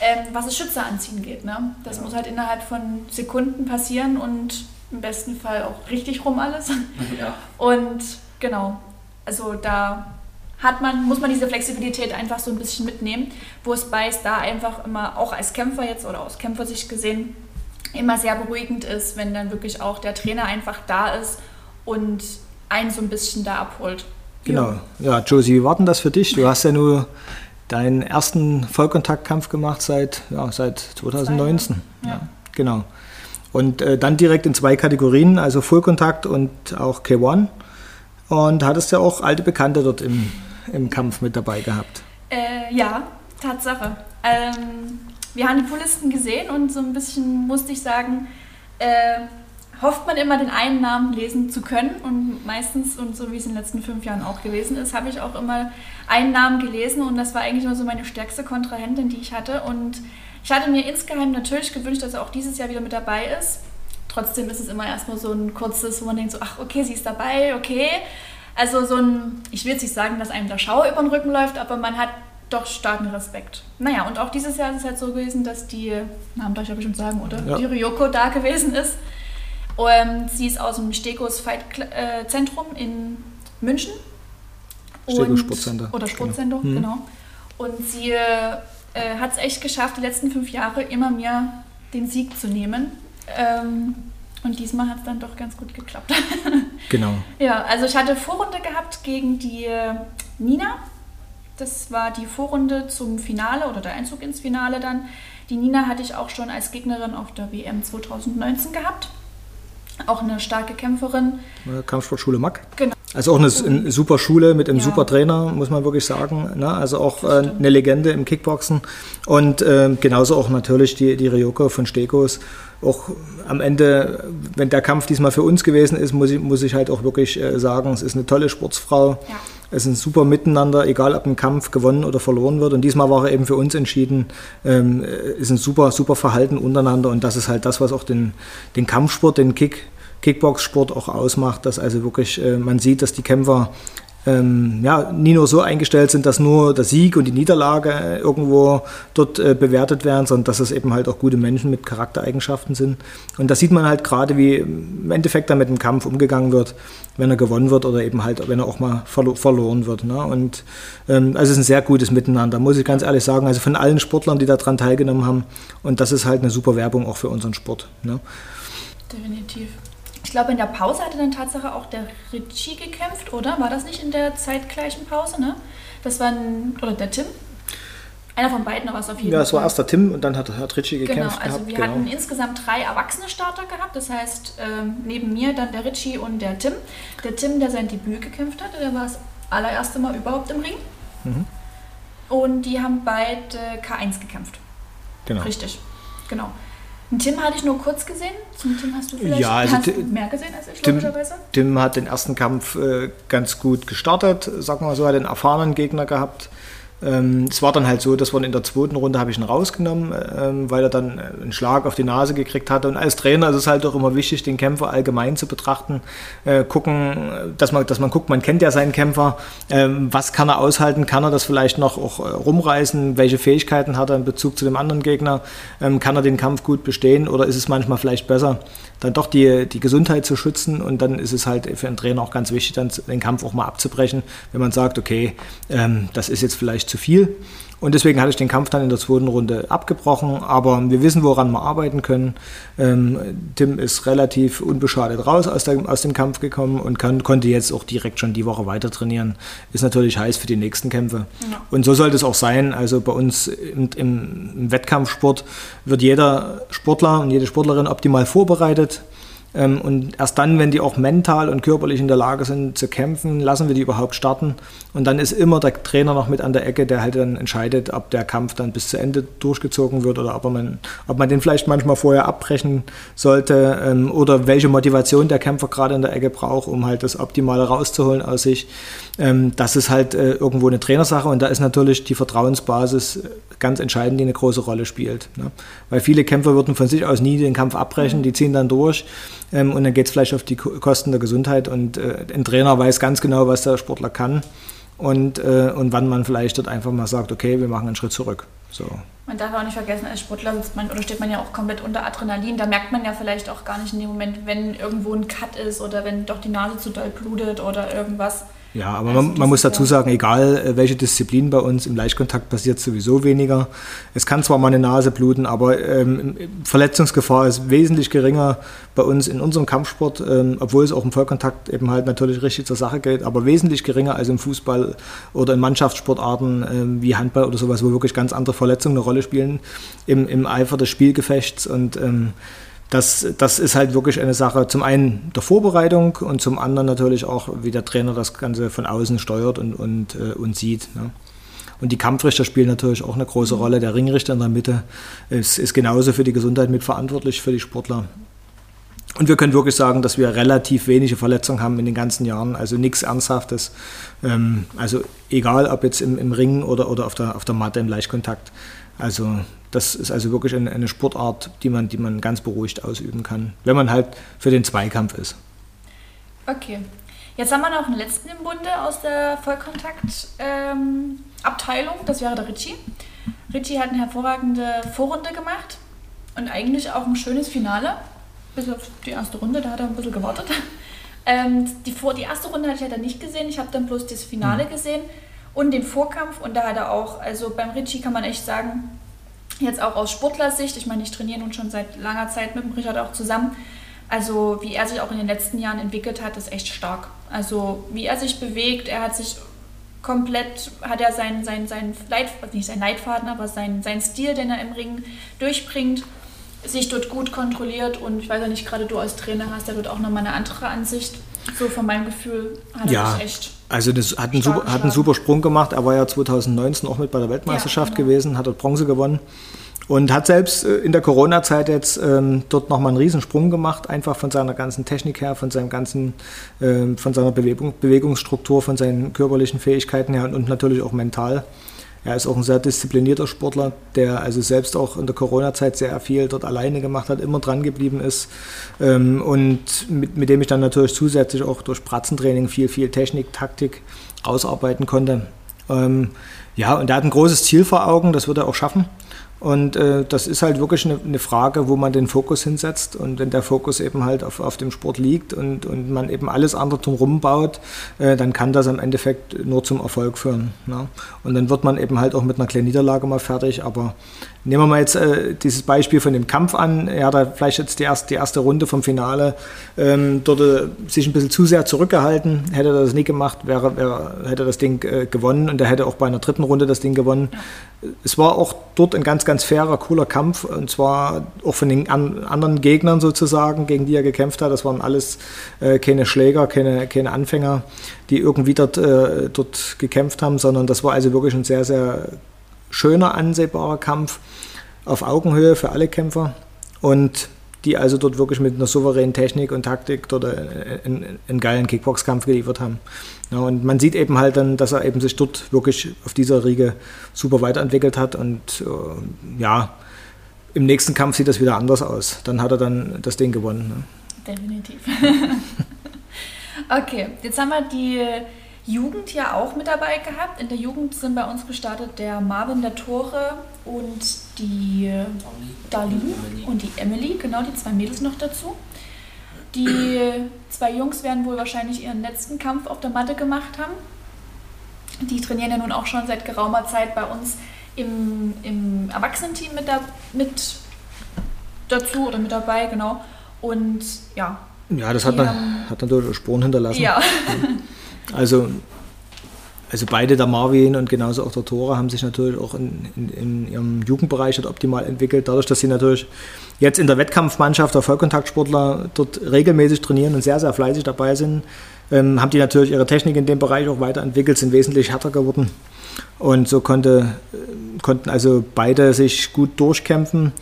Speaker 1: ähm, was das Schütze anziehen geht. Ne? Das ja. muss halt innerhalb von Sekunden passieren und im besten Fall auch richtig rum alles. (laughs) Ja. Und genau, also da hat man, muss man diese Flexibilität einfach so ein bisschen mitnehmen, wo es bei da einfach immer, auch als Kämpfer jetzt oder aus Kämpfersicht gesehen, immer sehr beruhigend ist, wenn dann wirklich auch der Trainer einfach da ist und einen so ein bisschen da abholt.
Speaker 2: Genau. Ja, Josie, wie war denn das für dich? Du hast ja nur deinen ersten Vollkontaktkampf gemacht seit, ja, seit 2019. Ja. ja. genau. Und äh, dann direkt in zwei Kategorien, also Vollkontakt und auch K1. Und hattest ja auch alte Bekannte dort im, im Kampf mit dabei gehabt.
Speaker 1: Äh, ja, Tatsache. Ähm, wir haben die Polisten gesehen und so ein bisschen musste ich sagen, äh, hofft man immer, den einen Namen lesen zu können. Und meistens, und so wie es in den letzten fünf Jahren auch gewesen ist, habe ich auch immer einen Namen gelesen. Und das war eigentlich immer so meine stärkste Kontrahentin, die ich hatte. Und ich hatte mir insgeheim natürlich gewünscht, dass er auch dieses Jahr wieder mit dabei ist. Trotzdem ist es immer erstmal so ein kurzes, wo man denkt so, ach okay, sie ist dabei, okay. Also so ein, ich will jetzt nicht sagen, dass einem der Schauer über den Rücken läuft, aber man hat doch starken Respekt. Naja, und auch dieses Jahr ist es halt so gewesen, dass die, Namen darf ich ja bestimmt sagen, oder? Ja. Die Ryoko da gewesen ist. Ähm, sie ist aus dem Stegos Fight äh, Zentrum in München.
Speaker 2: Stegos Sportcenter.
Speaker 1: Oder Sportcenter, genau. Mhm. genau. Und sie äh, hat es echt geschafft, die letzten fünf Jahre immer mehr den Sieg zu nehmen. Ähm, und diesmal hat es dann doch ganz gut geklappt. (laughs)
Speaker 2: genau.
Speaker 1: Ja, also ich hatte Vorrunde gehabt gegen die äh, Nina. Das war die Vorrunde zum Finale oder der Einzug ins Finale dann. Die Nina hatte ich auch schon als Gegnerin auf der WM 2019 gehabt auch eine starke Kämpferin.
Speaker 2: Kampfsportschule Mack. Genau. Also auch eine, eine super Schule mit einem ja. super Trainer, muss man wirklich sagen. Ne? Also auch äh, eine Legende im Kickboxen. Und äh, genauso auch natürlich die, die Ryoko von Stegos. Auch am Ende, wenn der Kampf diesmal für uns gewesen ist, muss ich, muss ich halt auch wirklich äh, sagen, es ist eine tolle Sportsfrau. Ja. Es ist ein super Miteinander, egal ob ein Kampf gewonnen oder verloren wird. Und diesmal war er eben für uns entschieden. Ähm, ist ein super, super Verhalten untereinander. Und das ist halt das, was auch den, den Kampfsport, den Kick, Kickbox-Sport auch ausmacht, dass also wirklich äh, man sieht, dass die Kämpfer ähm, ja, nie nur so eingestellt sind, dass nur der Sieg und die Niederlage irgendwo dort äh, bewertet werden, sondern dass es eben halt auch gute Menschen mit Charaktereigenschaften sind. Und da sieht man halt gerade, wie im Endeffekt dann mit dem Kampf umgegangen wird, wenn er gewonnen wird oder eben halt, wenn er auch mal verlo verloren wird. Ne? Und ähm, also es ist ein sehr gutes Miteinander, muss ich ganz ehrlich sagen. Also von allen Sportlern, die daran teilgenommen haben. Und das ist halt eine super Werbung auch für unseren Sport. Ne?
Speaker 1: Definitiv. Ich glaube, in der Pause hatte dann Tatsache auch der Ritchie gekämpft, oder? War das nicht in der zeitgleichen Pause, ne? Das war ein, oder der Tim? Einer von beiden war es auf jeden Fall.
Speaker 2: Ja, es war erst der Tim und dann hat, hat Ritchie
Speaker 1: Genau,
Speaker 2: gekämpft.
Speaker 1: also
Speaker 2: gehabt,
Speaker 1: wir
Speaker 2: genau.
Speaker 1: hatten insgesamt drei erwachsene Starter gehabt. Das heißt, ähm, neben mir dann der Ritchie und der Tim. Der Tim, der sein Debüt gekämpft hatte, der war das allererste Mal überhaupt im Ring.
Speaker 2: Mhm.
Speaker 1: Und die haben beide K1 gekämpft.
Speaker 2: genau.
Speaker 1: Richtig, genau. Tim hatte ich nur kurz gesehen. Zum Tim hast du vielleicht
Speaker 2: Ja, also
Speaker 1: mehr gesehen als ich,
Speaker 2: Tim-
Speaker 1: logischerweise.
Speaker 2: Tim hat den ersten Kampf äh, ganz gut gestartet, sagen wir mal so, hat einen erfahrenen Gegner gehabt. Ähm, es war dann halt so, dass wir in der zweiten Runde habe ich ihn rausgenommen, ähm, weil er dann einen Schlag auf die Nase gekriegt hatte. Und als Trainer ist es halt auch immer wichtig, den Kämpfer allgemein zu betrachten, äh, gucken, dass man, dass man guckt, man kennt ja seinen Kämpfer, ähm, was kann er aushalten, kann er das vielleicht noch auch äh, rumreißen, welche Fähigkeiten hat er in Bezug zu dem anderen Gegner, ähm, kann er den Kampf gut bestehen oder ist es manchmal vielleicht besser, dann doch die, die Gesundheit zu schützen? Und dann ist es halt für einen Trainer auch ganz wichtig, dann den Kampf auch mal abzubrechen, wenn man sagt, okay, ähm, das ist jetzt vielleicht zu viel. Und deswegen hatte ich den Kampf dann in der zweiten Runde abgebrochen, aber wir wissen, woran wir arbeiten können. Ähm, Tim ist relativ unbeschadet raus aus, der, aus dem Kampf gekommen und kann, konnte jetzt auch direkt schon die Woche weiter trainieren. Ist natürlich heiß für die nächsten Kämpfe. Und so sollte es auch sein. Also bei uns im, im, im Wettkampfsport wird jeder Sportler und jede Sportlerin optimal vorbereitet. Ähm, und erst dann, wenn die auch mental und körperlich in der Lage sind zu kämpfen, lassen wir die überhaupt starten. Und dann ist immer der Trainer noch mit an der Ecke, der halt dann entscheidet, ob der Kampf dann bis zu Ende durchgezogen wird oder ob man, ob man den vielleicht manchmal vorher abbrechen sollte ähm, oder welche Motivation der Kämpfer gerade in der Ecke braucht, um halt das Optimale rauszuholen aus sich. Ähm, das ist halt äh, irgendwo eine Trainersache und da ist natürlich die Vertrauensbasis ganz entscheidend, die eine große Rolle spielt. Ne? Weil viele Kämpfer würden von sich aus nie den Kampf abbrechen, die ziehen dann durch ähm, und dann geht es vielleicht auf die Ko- Kosten der Gesundheit und äh, ein Trainer weiß ganz genau, was der Sportler kann und, äh, und wann man vielleicht dort einfach mal sagt, okay, wir machen einen Schritt zurück. So.
Speaker 1: Man darf auch nicht vergessen, als Sportler sitzt man oder steht man ja auch komplett unter Adrenalin. Da merkt man ja vielleicht auch gar nicht in dem Moment, wenn irgendwo ein Cut ist oder wenn doch die Nase zu doll blutet oder irgendwas.
Speaker 2: Ja, aber
Speaker 1: Also
Speaker 2: man, man muss dazu sagen, egal äh, welche Disziplin bei uns, im Leichtkontakt passiert sowieso weniger. Es kann zwar mal eine Nase bluten, aber ähm, Verletzungsgefahr ist wesentlich geringer bei uns in unserem Kampfsport, ähm, obwohl es auch im Vollkontakt eben halt natürlich richtig zur Sache geht, aber wesentlich geringer als im Fußball oder in Mannschaftssportarten ähm, wie Handball oder sowas, wo wirklich ganz andere Verletzungen eine Rolle spielen im, im Eifer des Spielgefechts und ähm, das, das ist halt wirklich eine Sache, zum einen der Vorbereitung und zum anderen natürlich auch, wie der Trainer das Ganze von außen steuert und, und, äh, und sieht. Ne? Und die Kampfrichter spielen natürlich auch eine große Rolle. Der Ringrichter in der Mitte ist, ist genauso für die Gesundheit mitverantwortlich für die Sportler. Und wir können wirklich sagen, dass wir relativ wenige Verletzungen haben in den ganzen Jahren, also nichts Ernsthaftes. Ähm, also egal, ob jetzt im, im Ring oder, oder auf, der, auf der Matte im Leichtkontakt. Also das ist also wirklich eine, eine Sportart, die man, die man ganz beruhigt ausüben kann, wenn man halt für den Zweikampf ist.
Speaker 1: Okay. Jetzt haben wir noch einen letzten im Bunde aus der Vollkontakt-Abteilung. das wäre der Ritchie. Ritchie hat eine hervorragende Vorrunde gemacht und eigentlich auch ein schönes Finale. Bis auf die erste Runde, da hat er ein bisschen gewartet. (laughs) Ähm, die, Vor die erste Runde hatte ich leider nicht gesehen. Ich habe dann bloß das Finale gesehen und den Vorkampf. Und da hat er auch, also beim Ritchie kann man echt sagen, jetzt auch aus Sportlersicht, ich meine, ich trainiere nun schon seit langer Zeit mit dem Richard auch zusammen. Also wie er sich auch in den letzten Jahren entwickelt hat, ist echt stark. Also wie er sich bewegt, er hat sich komplett, hat er seinen sein, sein Leit, nicht sein Leitfaden, aber sein, sein Stil, den er im Ring durchbringt, sich dort gut kontrolliert und ich weiß ja nicht, gerade du als Trainer hast ja dort auch nochmal eine andere Ansicht. So von meinem Gefühl hat er
Speaker 2: Ja.
Speaker 1: echt
Speaker 2: Also das hat einen, super, hat einen super Sprung gemacht. Er war ja 2019 auch mit bei der Weltmeisterschaft
Speaker 1: Ja, genau.
Speaker 2: gewesen, hat dort Bronze gewonnen und hat selbst äh, in der Corona-Zeit jetzt ähm, dort nochmal einen Riesensprung gemacht, einfach von seiner ganzen Technik her, von seinem ganzen, ähm, von seiner Bewegung, Bewegungsstruktur, von seinen körperlichen Fähigkeiten her und, und natürlich auch mental. Er ist auch ein sehr disziplinierter Sportler, der also selbst auch in der Corona-Zeit sehr viel dort alleine gemacht hat, immer dran geblieben ist ähm, und mit, mit dem ich dann natürlich zusätzlich auch durch Pratzentraining viel, viel Technik, Taktik ausarbeiten konnte. Ähm, ja, und er hat ein großes Ziel vor Augen, das wird er auch schaffen. Und äh, das ist halt wirklich eine, eine, Frage, wo man den Fokus hinsetzt. Und wenn der Fokus eben halt auf, auf dem Sport liegt und, und man eben alles andere drumherum baut, äh, dann kann das am Endeffekt nur zum Erfolg führen. Ne? Und dann wird man eben halt auch mit einer kleinen Niederlage mal fertig. Aber nehmen wir mal jetzt äh, dieses Beispiel von dem Kampf an. Er hat da vielleicht jetzt die erste, die erste Runde vom Finale ähm, dort äh, sich ein bisschen zu sehr zurückgehalten. Hätte er das nie gemacht, wäre, wäre, hätte das Ding äh, gewonnen und er hätte auch bei einer dritten Runde das Ding gewonnen. Es war auch dort ein ganz, ganz ganz fairer, cooler Kampf und zwar auch von den an, anderen Gegnern sozusagen, gegen die er gekämpft hat. Das waren alles äh, keine Schläger, keine, keine Anfänger, die irgendwie dort, äh, dort gekämpft haben, sondern das war also wirklich ein sehr, sehr schöner, ansehbarer Kampf auf Augenhöhe für alle Kämpfer und die also dort wirklich mit einer souveränen Technik und Taktik dort einen, einen geilen Kickboxkampf geliefert haben. Ja, und man sieht eben halt dann, dass er eben sich dort wirklich auf dieser Riege super weiterentwickelt hat und äh, ja, im nächsten Kampf sieht das wieder anders aus. Dann hat er dann das Ding gewonnen. Ne?
Speaker 1: Definitiv. (laughs) okay, jetzt haben wir die Jugend ja auch mit dabei gehabt. In der Jugend sind bei uns gestartet der Marvin der Tore und die Darlene und die Emily, genau, die zwei Mädels noch dazu. Die zwei Jungs werden wohl wahrscheinlich ihren letzten Kampf auf der Matte gemacht haben. Die trainieren ja nun auch schon seit geraumer Zeit bei uns im, im Erwachsenenteam mit, da, mit dazu oder mit dabei, genau. Und ja.
Speaker 2: Ja, das hat, dann, hat natürlich Spuren hinterlassen.
Speaker 1: Ja. (laughs)
Speaker 2: Also, also beide, der Marvin und genauso auch der Tore, haben sich natürlich auch in, in, in ihrem Jugendbereich optimal entwickelt. Dadurch, dass sie natürlich jetzt in der Wettkampfmannschaft der Vollkontaktsportler dort regelmäßig trainieren und sehr, sehr fleißig dabei sind, ähm, haben die natürlich ihre Technik in dem Bereich auch weiterentwickelt, sind wesentlich härter geworden. Und so konnte, konnten also beide sich gut durchkämpfen.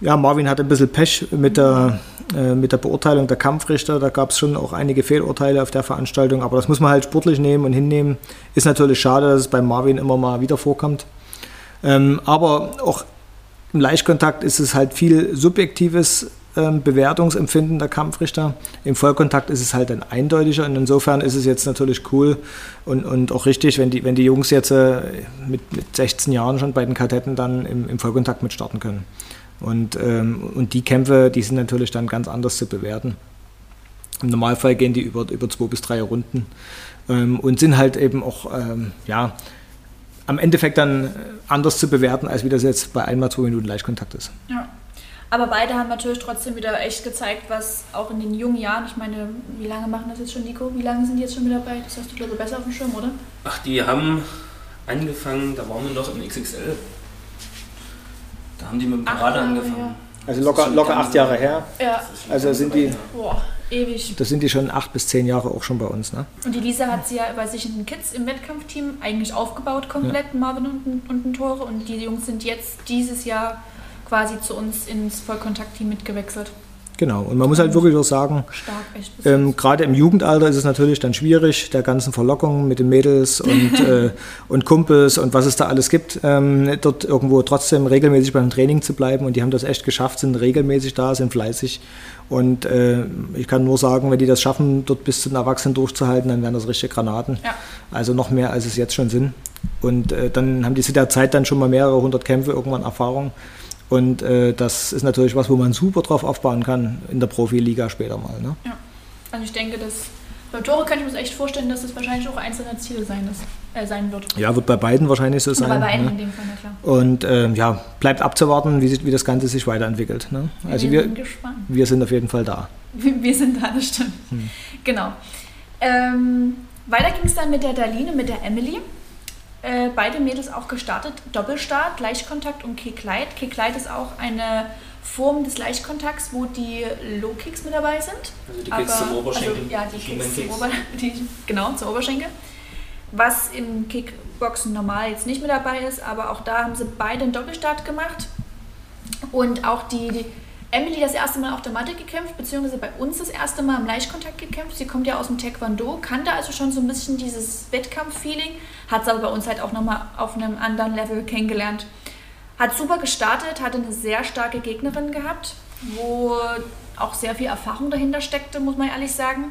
Speaker 2: Ja, Marvin hatte ein bisschen Pech mit der, äh, mit der Beurteilung der Kampfrichter. Da gab es schon auch einige Fehlurteile auf der Veranstaltung, aber das muss man halt sportlich nehmen und hinnehmen. Ist natürlich schade, dass es bei Marvin immer mal wieder vorkommt. Ähm, aber auch im Leichtkontakt ist es halt viel subjektives ähm, Bewertungsempfinden der Kampfrichter. Im Vollkontakt ist es halt dann eindeutiger und insofern ist es jetzt natürlich cool und, und auch richtig, wenn die, wenn die Jungs jetzt äh, mit, mit 16 Jahren schon bei den Kadetten dann im, im Vollkontakt mitstarten können. Und, ähm, und die Kämpfe, die sind natürlich dann ganz anders zu bewerten. Im Normalfall gehen die über, über zwei bis drei Runden ähm, und sind halt eben auch, ähm, ja, am Endeffekt dann anders zu bewerten, als wie das jetzt bei einmal zwei Minuten Leichtkontakt ist.
Speaker 1: Ja. Aber beide haben natürlich trotzdem wieder echt gezeigt, was auch in den jungen Jahren, ich meine, wie lange machen das jetzt schon, Nico? Wie lange sind die jetzt schon mit dabei? Das hast du, glaube ich, besser auf dem Schirm, oder?
Speaker 3: Ach, die haben angefangen, da waren wir noch im XXL. Haben die mit dem Parade angefangen.
Speaker 2: Also locker, locker acht Jahre her.
Speaker 1: Ja.
Speaker 2: Also sind die.
Speaker 1: Boah, ewig.
Speaker 2: Das sind die schon acht bis zehn Jahre auch schon bei uns, ne?
Speaker 1: Und die Lisa hat sie ja bei sich in den Kids im Wettkampfteam eigentlich aufgebaut, komplett, ja. Marvin und, und den Tore. Und die Jungs sind jetzt dieses Jahr quasi zu uns ins Vollkontaktteam mitgewechselt.
Speaker 2: Genau, und man muss halt wirklich auch sagen, ähm, gerade im Jugendalter ist es natürlich dann schwierig, der ganzen Verlockung mit den Mädels und, (laughs) äh, und Kumpels und was es da alles gibt, ähm, dort irgendwo trotzdem regelmäßig beim Training zu bleiben. Und die haben das echt geschafft, sind regelmäßig da, sind fleißig. Und äh, ich kann nur sagen, wenn die das schaffen, dort bis zu den Erwachsenen durchzuhalten, dann wären das richtige Granaten. Ja. Also noch mehr, als es jetzt schon sind. Und äh, dann haben die zu der Zeit dann schon mal mehrere hundert Kämpfe, irgendwann Erfahrung. Und äh, das ist natürlich was, wo man super drauf aufbauen kann in der Profiliga später mal. Ne?
Speaker 1: Ja, also ich denke, dass bei Tore kann ich mir echt vorstellen, dass das wahrscheinlich auch eins seiner Ziele sein, ist, äh, sein wird.
Speaker 2: Ja, wird bei beiden wahrscheinlich so sein.
Speaker 1: bei beiden
Speaker 2: ne?
Speaker 1: in dem Fall, na klar.
Speaker 2: Und ähm, ja, bleibt abzuwarten, wie, sich, wie das Ganze sich weiterentwickelt. Ne? Also wir,
Speaker 1: sind gespannt.
Speaker 2: wir sind auf jeden Fall da. (laughs)
Speaker 1: Wir sind da, das stimmt. Hm. Genau. Ähm, weiter ging es dann mit der Darlene, mit der Emily. Äh, beide Mädels auch gestartet. Doppelstart, Leichtkontakt und Kick-Light. Kick-Light ist auch eine Form des Leichtkontakts, wo die Low-Kicks mit dabei sind.
Speaker 3: Also die Kicks zum Oberschenkel.
Speaker 1: Also, ja, die Kicks zum Ober, die, genau, zum Oberschenkel. Was im Kickboxen normal jetzt nicht mit dabei ist, aber auch da haben sie beide einen Doppelstart gemacht. Und auch die, die Emily das erste Mal auf der Matte gekämpft, beziehungsweise bei uns das erste Mal im Leichtkontakt gekämpft. Sie kommt ja aus dem Taekwondo, kannte also schon so ein bisschen dieses Wettkampf-Feeling, hat es aber bei uns halt auch nochmal auf einem anderen Level kennengelernt. Hat super gestartet, hatte eine sehr starke Gegnerin gehabt, wo auch sehr viel Erfahrung dahinter steckte, muss man ehrlich sagen.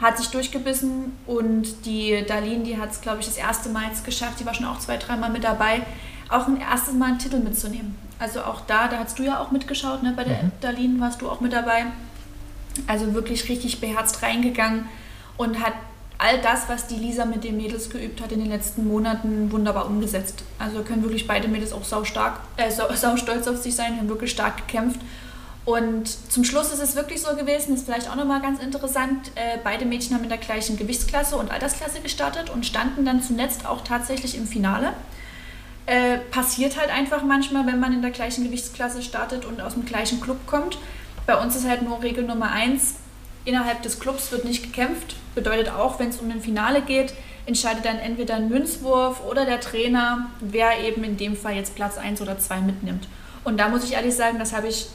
Speaker 1: Hat sich durchgebissen und die Darlene, die hat es, glaube ich, das erste Mal jetzt geschafft, die war schon auch zwei, dreimal mit dabei, auch ein erstes Mal einen Titel mitzunehmen. Also auch da, da hast du ja auch mitgeschaut, ne? bei der mhm. Darlene warst du auch mit dabei. Also wirklich richtig beherzt reingegangen und hat all das, was die Lisa mit den Mädels geübt hat in den letzten Monaten, wunderbar umgesetzt. Also können wirklich beide Mädels auch sau stark, äh, sau, (laughs) sau stolz auf sich sein, haben wirklich stark gekämpft. Und zum Schluss ist es wirklich so gewesen, ist vielleicht auch nochmal ganz interessant, äh, beide Mädchen haben in der gleichen Gewichtsklasse und Altersklasse gestartet und standen dann zuletzt auch tatsächlich im Finale. Äh, passiert halt einfach manchmal, wenn man in der gleichen Gewichtsklasse startet und aus dem gleichen Club kommt. Bei uns ist halt nur Regel Nummer eins, innerhalb des Clubs wird nicht gekämpft. Bedeutet auch, wenn es um ein Finale geht, entscheidet dann entweder ein Münzwurf oder der Trainer, wer eben in dem Fall jetzt Platz 1 oder 2 mitnimmt. Und da muss ich ehrlich sagen, das habe ich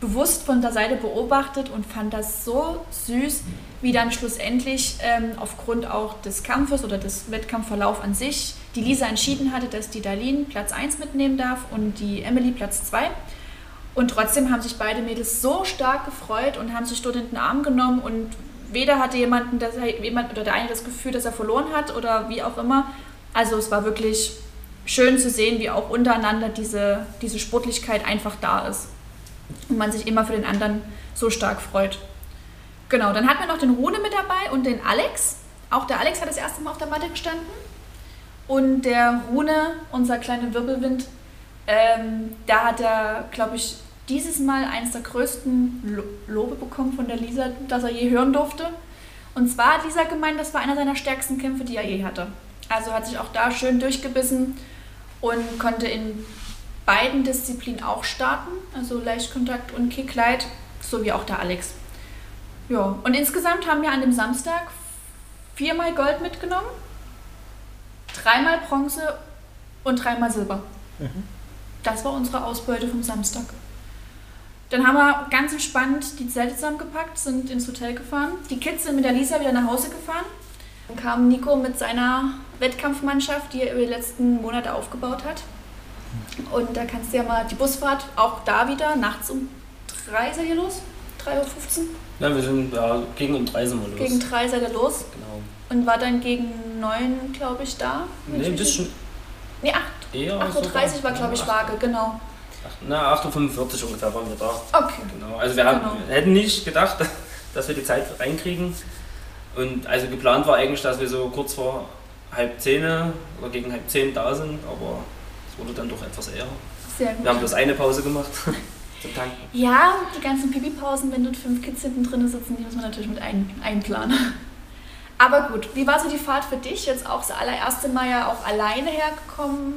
Speaker 1: bewusst von der Seite beobachtet und fand das so süß, wie dann schlussendlich ähm, aufgrund auch des Kampfes oder des Wettkampfverlaufs an sich die Lisa entschieden hatte, dass die Darlene Platz 1 mitnehmen darf und die Emily Platz 2. Und trotzdem haben sich beide Mädels so stark gefreut und haben sich dort in den Arm genommen und weder hatte jemanden, dass er, jemand oder der eine das Gefühl, dass er verloren hat oder wie auch immer. Also es war wirklich schön zu sehen, wie auch untereinander diese, diese Sportlichkeit einfach da ist und man sich immer für den anderen so stark freut. Genau, dann hatten wir noch den Rune mit dabei und den Alex. Auch der Alex hat das erste Mal auf der Matte gestanden. Und der Rune, unser kleiner Wirbelwind, ähm, da hat er, glaube ich, dieses Mal eines der größten Lobe bekommen von der Lisa, das er je hören durfte. Und zwar hat Lisa gemeint, das war einer seiner stärksten Kämpfe, die er je hatte. Also hat sich auch da schön durchgebissen und konnte in beiden Disziplinen auch starten, also Leichtkontakt und Kicklight, so wie auch der Alex. Ja, und insgesamt haben wir an dem Samstag viermal Gold mitgenommen, dreimal Bronze und dreimal Silber. Mhm. Das war unsere Ausbeute vom Samstag. Dann haben wir ganz entspannt die Zelte zusammengepackt, sind ins Hotel gefahren. Die Kids sind mit der Lisa wieder nach Hause gefahren. Dann kam Nico mit seiner Wettkampfmannschaft, die er über die letzten Monate aufgebaut hat. Und da kannst du ja mal die Busfahrt, auch da wieder, nachts um drei seid ihr los? 3.15 Uhr?
Speaker 3: Ja, wir sind ja, gegen um drei sind wir los.
Speaker 1: Gegen drei seid ihr los? Genau. Und war dann gegen neun, glaube ich, da?
Speaker 3: Nee, ein bisschen.
Speaker 1: Nee, 8. Eher 8.30 Uhr war, glaube ich, Waage, genau.
Speaker 3: Na, 8.45 Uhr ungefähr waren wir da.
Speaker 1: Okay.
Speaker 3: Genau. Also wir haben, genau. hätten nicht gedacht, (laughs) dass wir die Zeit reinkriegen. Und also geplant war eigentlich, dass wir so kurz vor halb zehn oder gegen halb zehn da sind, aber es wurde dann doch etwas eher.
Speaker 1: Sehr gut.
Speaker 3: Wir haben bloß eine Pause gemacht. (laughs) zum Tanken.
Speaker 1: Ja, die ganzen Pipi-Pausen, wenn dort fünf Kids hinten drin sitzen, die muss man natürlich mit ein, einplanen. (laughs) Aber gut, wie war so die Fahrt für dich? Jetzt auch das allererste Mal ja auch alleine hergekommen,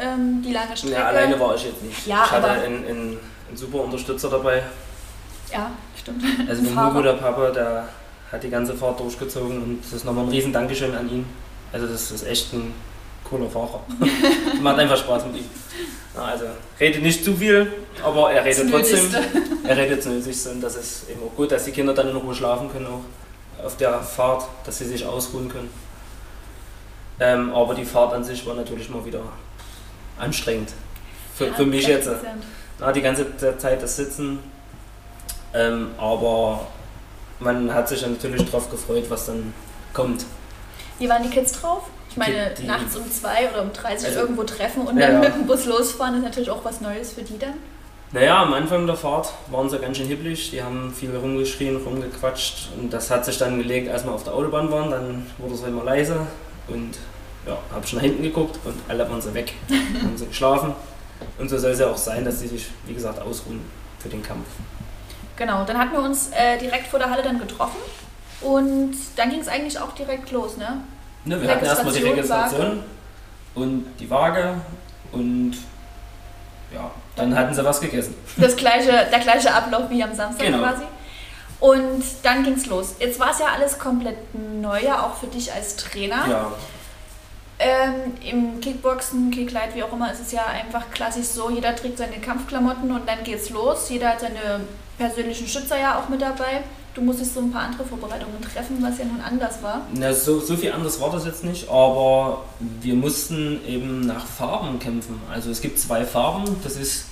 Speaker 1: ähm, die lange Strecke.
Speaker 3: Ja, alleine war ich jetzt nicht. Ja, ich hatte einen, einen, einen, super Unterstützer dabei.
Speaker 1: Ja, stimmt.
Speaker 3: Also mein Hugo, der Papa, der hat die ganze Fahrt durchgezogen und das ist nochmal ein riesen Dankeschön an ihn. Also das ist echt ein cooler Fahrer. (laughs) Macht einfach Spaß mit ihm. Also redet nicht zu viel, aber er redet trotzdem. (laughs) Er redet das Nötigste und das ist eben auch gut, dass die Kinder dann in Ruhe schlafen können auch auf der Fahrt, dass sie sich ausruhen können. Ähm, aber die Fahrt an sich war natürlich mal wieder anstrengend. Für, ja, für mich jetzt. Na, die ganze Zeit das Sitzen. Ähm, aber man hat sich natürlich darauf gefreut, was dann kommt.
Speaker 1: Wie waren die Kids drauf? Ich meine, die, die, nachts um zwei oder um drei sich also, irgendwo treffen und ja, dann mit dem Bus losfahren, ist natürlich auch was Neues für die dann.
Speaker 3: Naja, am Anfang der Fahrt waren sie ganz schön hibbelig, die haben viel rumgeschrien, rumgequatscht und das hat sich dann gelegt, als wir auf der Autobahn waren, dann wurde es immer leise und ja, habe ich nach hinten geguckt und alle waren sie weg, (laughs) haben sie geschlafen und so soll es ja auch sein, dass sie sich, wie gesagt, ausruhen für den Kampf.
Speaker 1: Genau, dann hatten wir uns äh, direkt vor der Halle dann getroffen und dann ging es eigentlich auch direkt los, ne?
Speaker 3: Ne, wir hatten erstmal die Registration und die Waage und ja, dann hatten sie was gegessen. (laughs)
Speaker 1: Das gleiche, der gleiche Ablauf wie am Samstag genau. quasi. Und dann ging es los. Jetzt war es ja alles komplett neu, auch für dich als Trainer.
Speaker 3: Ja.
Speaker 1: Ähm, Im Kickboxen, Kicklight, wie auch immer, ist es ja einfach klassisch so, jeder trägt seine Kampfklamotten und dann geht's los. Jeder hat seine persönlichen Schützer ja auch mit dabei. Du musstest so ein paar andere Vorbereitungen treffen, was ja nun anders war.
Speaker 3: Na, so, so viel anders war das jetzt nicht, aber wir mussten eben nach Farben kämpfen. Also es gibt zwei Farben, das ist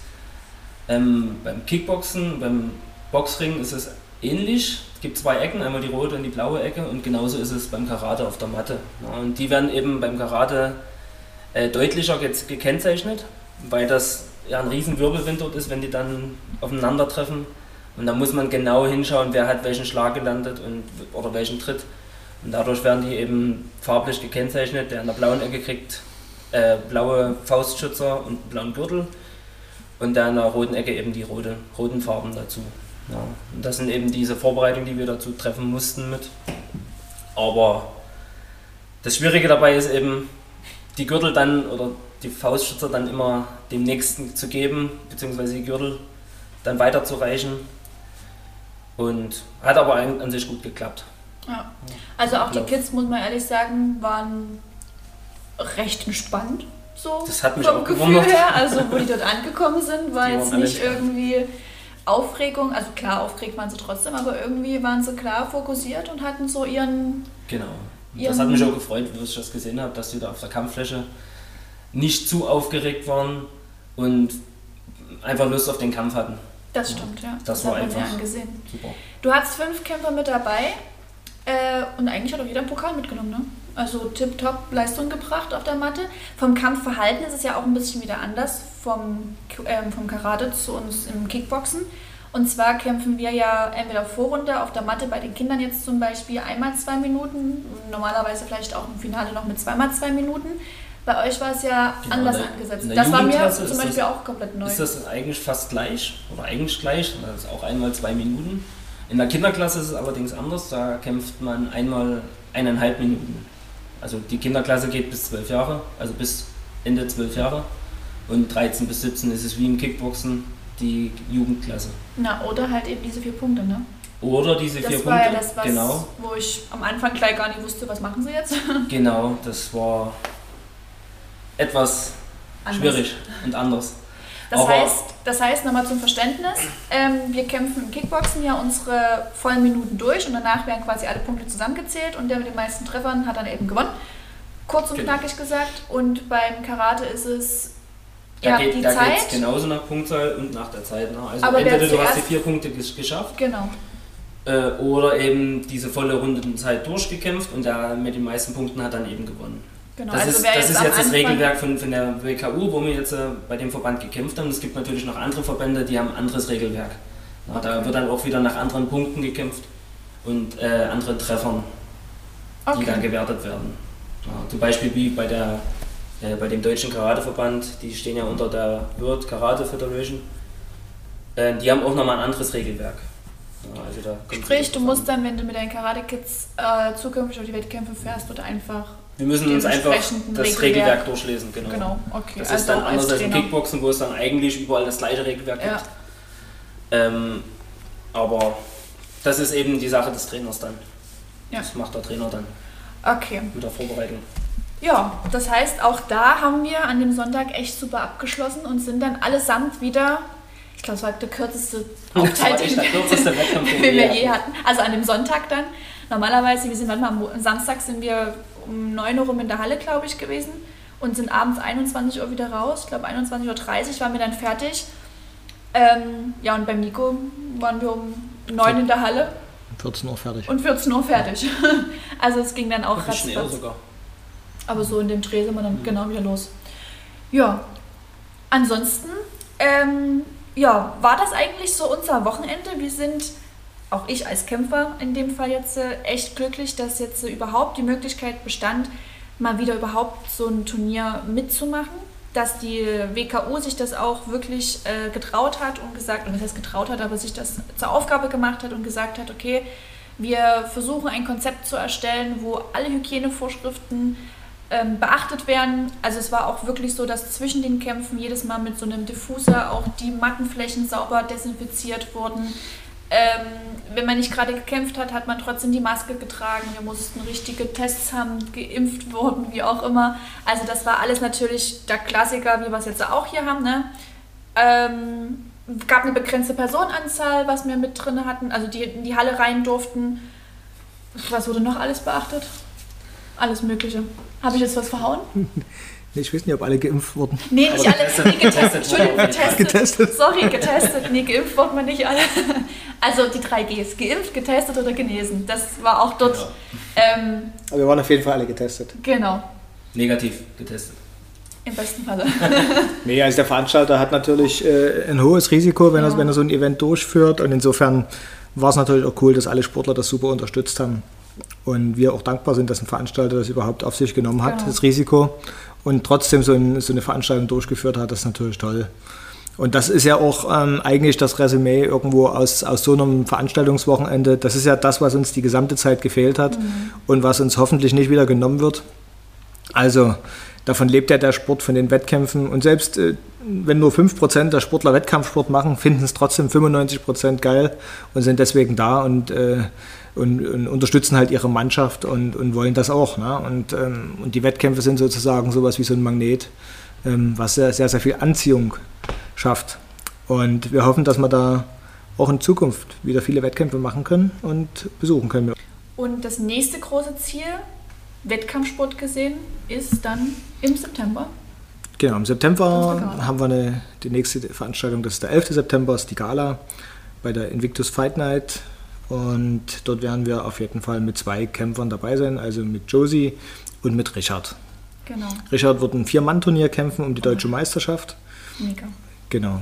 Speaker 3: ähm, beim Kickboxen, beim Boxring ist es ähnlich. Es gibt zwei Ecken, einmal die rote und die blaue Ecke und genauso ist es beim Karate auf der Matte. Ja, und die werden eben beim Karate äh, deutlicher ge gekennzeichnet, weil das ja ein riesen Wirbelwind dort ist, wenn die dann aufeinandertreffen. Und da muss man genau hinschauen, wer hat welchen Schlag gelandet und, oder welchen Tritt. Und dadurch werden die eben farblich gekennzeichnet. Der in der blauen Ecke kriegt äh, blaue Faustschützer und einen blauen Gürtel und der in der roten Ecke eben die rote, roten Farben dazu. Ja. Und das sind eben diese Vorbereitungen, die wir dazu treffen mussten mit. Aber das Schwierige dabei ist eben, die Gürtel dann oder die Faustschützer dann immer dem Nächsten zu geben, beziehungsweise die Gürtel dann weiterzureichen und hat aber an sich gut geklappt.
Speaker 1: Ja. Also auch die Kids, muss man ehrlich sagen, waren recht entspannt. So
Speaker 3: das hat mich
Speaker 1: vom
Speaker 3: auch
Speaker 1: Gefühl
Speaker 3: gewundert.
Speaker 1: her. Also wo die dort angekommen sind, war
Speaker 3: Die
Speaker 1: jetzt nicht irgendwie Aufregung. Also klar, aufgeregt waren sie trotzdem, aber irgendwie waren sie klar fokussiert und hatten so ihren.
Speaker 3: Genau.
Speaker 1: Ihren-
Speaker 3: das hat mich auch gefreut, wie ich das gesehen habe, dass die da auf der Kampffläche nicht zu aufgeregt waren und einfach Lust auf den Kampf hatten.
Speaker 1: Das stimmt, ja.
Speaker 3: das war
Speaker 1: hat man
Speaker 3: einfach-
Speaker 1: angesehen.
Speaker 3: Super.
Speaker 1: Du hattest fünf Kämpfer mit dabei äh, und eigentlich hat auch jeder einen Pokal mitgenommen, ne? Also tipptopp Leistung gebracht auf der Matte. Vom Kampfverhalten ist es ja auch ein bisschen wieder anders vom, ähm, vom Karate zu uns im Kickboxen. Und zwar kämpfen wir ja entweder Vorrunde auf der Matte bei den Kindern jetzt zum Beispiel einmal zwei Minuten, normalerweise vielleicht auch im Finale noch mit zweimal zwei Minuten. Bei euch war es ja
Speaker 3: Genau,
Speaker 1: anders
Speaker 3: der-
Speaker 1: angesetzt. Das war mir zum Beispiel
Speaker 3: das-
Speaker 1: auch komplett neu.
Speaker 3: Ist das eigentlich fast gleich oder eigentlich gleich? Das ist auch einmal zwei Minuten. In der Kinderklasse ist es allerdings anders. Da kämpft man einmal eineinhalb Minuten. Also die Kinderklasse geht bis zwölf Jahre, also bis Ende zwölf Jahre. Und 13 bis 17 ist es wie im Kickboxen die Jugendklasse.
Speaker 1: Na, oder halt eben diese vier Punkte, ne?
Speaker 3: Oder diese
Speaker 1: Das
Speaker 3: vier
Speaker 1: war
Speaker 3: Punkte.
Speaker 1: ja das, was,
Speaker 3: genau,
Speaker 1: wo ich am Anfang gleich gar nicht wusste, was machen sie jetzt. (laughs)
Speaker 3: genau, das war etwas
Speaker 1: Anders.
Speaker 3: schwierig und anders.
Speaker 1: Das
Speaker 3: Aber-
Speaker 1: heißt, das heißt nochmal zum Verständnis, ähm, wir kämpfen im Kickboxen ja unsere vollen Minuten durch und danach werden quasi alle Punkte zusammengezählt und der mit den meisten Treffern hat dann eben gewonnen. Kurz und
Speaker 3: Genau.
Speaker 1: knackig gesagt. Und beim Karate ist es
Speaker 3: Da
Speaker 1: ja,
Speaker 3: geht
Speaker 1: die
Speaker 3: da
Speaker 1: Zeit.
Speaker 3: geht's genauso nach Punktzahl und nach der Zeit. Ne? Also
Speaker 1: Aber
Speaker 3: entweder du hast die vier Punkte gesch- geschafft
Speaker 1: Genau.
Speaker 3: äh, oder eben diese volle Rundenzeit durchgekämpft und der mit den meisten Punkten hat dann eben gewonnen.
Speaker 1: Genau.
Speaker 3: Das
Speaker 1: also
Speaker 3: ist, das, ist jetzt das Regelwerk von, von der WKU, wo wir jetzt äh, bei dem Verband gekämpft haben. Es gibt natürlich noch andere Verbände, die haben ein anderes Regelwerk. Ja, Da
Speaker 1: Okay.
Speaker 3: wird dann auch wieder nach anderen Punkten gekämpft und äh, anderen Treffern, die dann
Speaker 1: Okay.
Speaker 3: gewertet werden. Ja, zum Beispiel wie bei, der, äh, bei dem Deutschen Karateverband, die stehen ja unter der World Karate Federation. Äh, die haben auch nochmal ein anderes Regelwerk. Ja, also da
Speaker 1: Sprich, du musst
Speaker 3: an.
Speaker 1: dann, wenn du mit deinen Karate-Kids äh, zukünftig auf die Wettkämpfe fährst, oder einfach.
Speaker 3: Wir müssen uns einfach das
Speaker 1: Regelwerk-
Speaker 3: Regelwerk durchlesen, genau.
Speaker 1: Genau, okay.
Speaker 3: Das
Speaker 1: also
Speaker 3: ist dann anders als im. Kickboxen, wo es dann eigentlich überall das gleiche Regelwerk
Speaker 1: Ja.
Speaker 3: gibt. Ähm, aber das ist eben die Sache des Trainers dann.
Speaker 1: Ja.
Speaker 3: Das macht der Trainer dann
Speaker 1: Okay.
Speaker 3: mit der Vorbereitung.
Speaker 1: Ja, das heißt, auch da haben wir an dem Sonntag echt super abgeschlossen und sind dann allesamt wieder, ich glaube, es war der kürzeste (laughs) Aufteil, (laughs) den
Speaker 3: den
Speaker 1: wir je hatten. Also an dem Sonntag dann. Normalerweise, wir sind manchmal am Samstag sind wir um 9 Uhr rum in der Halle, glaube ich, gewesen und sind abends 21 Uhr wieder raus. Ich glaube, 21.30 Uhr waren wir dann fertig. Ähm, ja, und beim Nico waren wir um 9 in der Halle
Speaker 2: 14 Uhr fertig.
Speaker 1: und 14 Uhr fertig. (laughs) also es ging dann auch ratzfatz.
Speaker 3: sogar.
Speaker 1: Aber so in dem Dreh sind wir dann genau wieder los. Ja, ansonsten, ähm, ja, war das eigentlich so unser Wochenende? Wir sind, auch ich als Kämpfer in dem Fall jetzt, äh, echt glücklich, dass jetzt äh, überhaupt die Möglichkeit bestand, mal wieder überhaupt so ein Turnier mitzumachen. Dass die WKU sich das auch wirklich äh, getraut hat und gesagt, und das heißt getraut hat, aber sich das zur Aufgabe gemacht hat und gesagt hat, okay, wir versuchen ein Konzept zu erstellen, wo alle Hygienevorschriften ähm, beachtet werden. Also es war auch wirklich so, dass zwischen den Kämpfen jedes Mal mit so einem Diffuser auch die Mattenflächen sauber desinfiziert wurden. Ähm, wenn man nicht gerade gekämpft hat, hat man trotzdem die Maske getragen. Wir mussten richtige Tests haben, geimpft wurden, wie auch immer. Also das war alles natürlich der Klassiker, wie wir es jetzt auch hier haben. Ne? Ähm, gab eine begrenzte Personenanzahl, was wir mit drin hatten, also die in die Halle rein durften. Was wurde noch alles beachtet? Alles Mögliche. Habe ich jetzt was verhauen? (laughs)
Speaker 2: Ich weiß nicht, ob alle geimpft wurden.
Speaker 1: Nee, nicht
Speaker 3: Aber
Speaker 1: alle.
Speaker 3: getestet-
Speaker 1: Nee, getestet.
Speaker 3: getestet
Speaker 1: Entschuldigung, getestet.
Speaker 2: Getestet.
Speaker 1: Sorry, getestet. Nee, geimpft wurden wir nicht alle. Also die drei Gs. Geimpft, getestet oder genesen. Das war auch dort. Ähm,
Speaker 2: Aber wir waren auf jeden Fall alle getestet.
Speaker 1: genau.
Speaker 3: Negativ getestet.
Speaker 1: Im besten Falle. (laughs)
Speaker 2: Nee, also der Veranstalter hat natürlich äh, ein hohes Risiko, wenn,
Speaker 1: Ja.
Speaker 2: er, wenn er so ein Event durchführt. Und insofern war es natürlich auch cool, dass alle Sportler das super unterstützt haben. Und wir auch dankbar sind, dass ein Veranstalter das überhaupt auf sich genommen hat,
Speaker 1: Genau.
Speaker 2: das Risiko. Und trotzdem so, ein, so eine Veranstaltung durchgeführt hat, das ist natürlich toll. Und das ist ja auch ähm, eigentlich das Resümee irgendwo aus, aus so einem Veranstaltungswochenende. Das ist ja das, was uns die gesamte Zeit gefehlt hat und was uns hoffentlich nicht wieder genommen wird. Also davon lebt ja der Sport, von den Wettkämpfen. Und selbst äh, wenn nur 5% der Sportler Wettkampfsport machen, finden es trotzdem 95% geil und sind deswegen da und, äh, und, und unterstützen halt ihre Mannschaft und, und wollen das auch. Ne? Und, ähm, und die Wettkämpfe sind sozusagen sowas wie so ein Magnet, ähm, was sehr, sehr, sehr viel Anziehung schafft. Und wir hoffen, dass wir da auch in Zukunft wieder viele Wettkämpfe machen können und besuchen können.
Speaker 1: Und das nächste große Ziel, Wettkampfsport gesehen, ist dann im September.
Speaker 2: Genau, im September haben wir eine, die nächste Veranstaltung, das ist der 11. September, ist die Gala bei der Invictus Fight Night. Und dort werden wir auf jeden Fall mit zwei Kämpfern dabei sein, also mit Josie und mit Richard.
Speaker 1: Genau.
Speaker 2: Richard wird ein Vier-Mann-Turnier kämpfen um die deutsche Meisterschaft.
Speaker 1: Mega.
Speaker 2: Genau.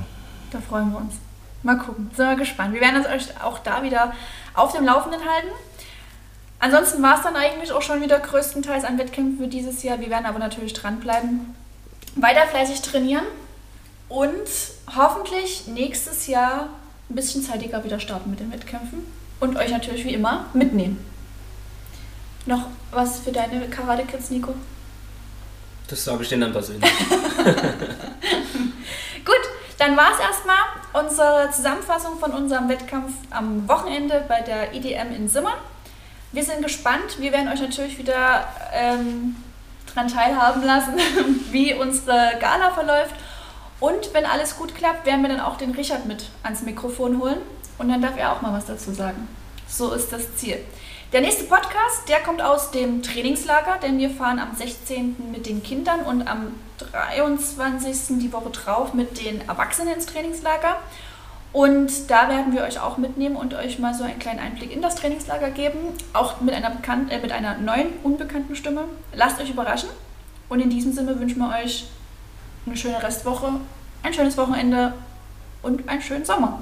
Speaker 1: Da freuen wir uns. Mal gucken. Sind wir gespannt. Wir werden uns euch auch da wieder auf dem Laufenden halten. Ansonsten war es dann eigentlich auch schon wieder größtenteils an Wettkämpfen für dieses Jahr. Wir werden aber natürlich dranbleiben, weiter fleißig trainieren und hoffentlich nächstes Jahr ein bisschen zeitiger wieder starten mit den Wettkämpfen und euch natürlich wie immer mitnehmen. Noch was für deine Karate-Kids, Nico?
Speaker 3: Das sage ich denen dann persönlich. (laughs)
Speaker 1: Gut, dann war es erstmal unsere Zusammenfassung von unserem Wettkampf am Wochenende bei der IDM in Simmern. Wir sind gespannt. Wir werden euch natürlich wieder ähm, daran teilhaben lassen, (laughs) wie unsere Gala verläuft. Und wenn alles gut klappt, werden wir dann auch den Richard mit ans Mikrofon holen. Und dann darf er auch mal was dazu sagen. So ist das Ziel. Der nächste Podcast, der kommt aus dem Trainingslager, denn wir fahren am 16. mit den Kindern und am 23. die Woche drauf mit den Erwachsenen ins Trainingslager. Und da werden wir euch auch mitnehmen und euch mal so einen kleinen Einblick in das Trainingslager geben, auch mit einer, bekannt, äh, mit einer neuen, unbekannten Stimme. Lasst euch überraschen. Und in diesem Sinne wünschen wir euch eine schöne Restwoche, ein schönes Wochenende und einen schönen Sommer.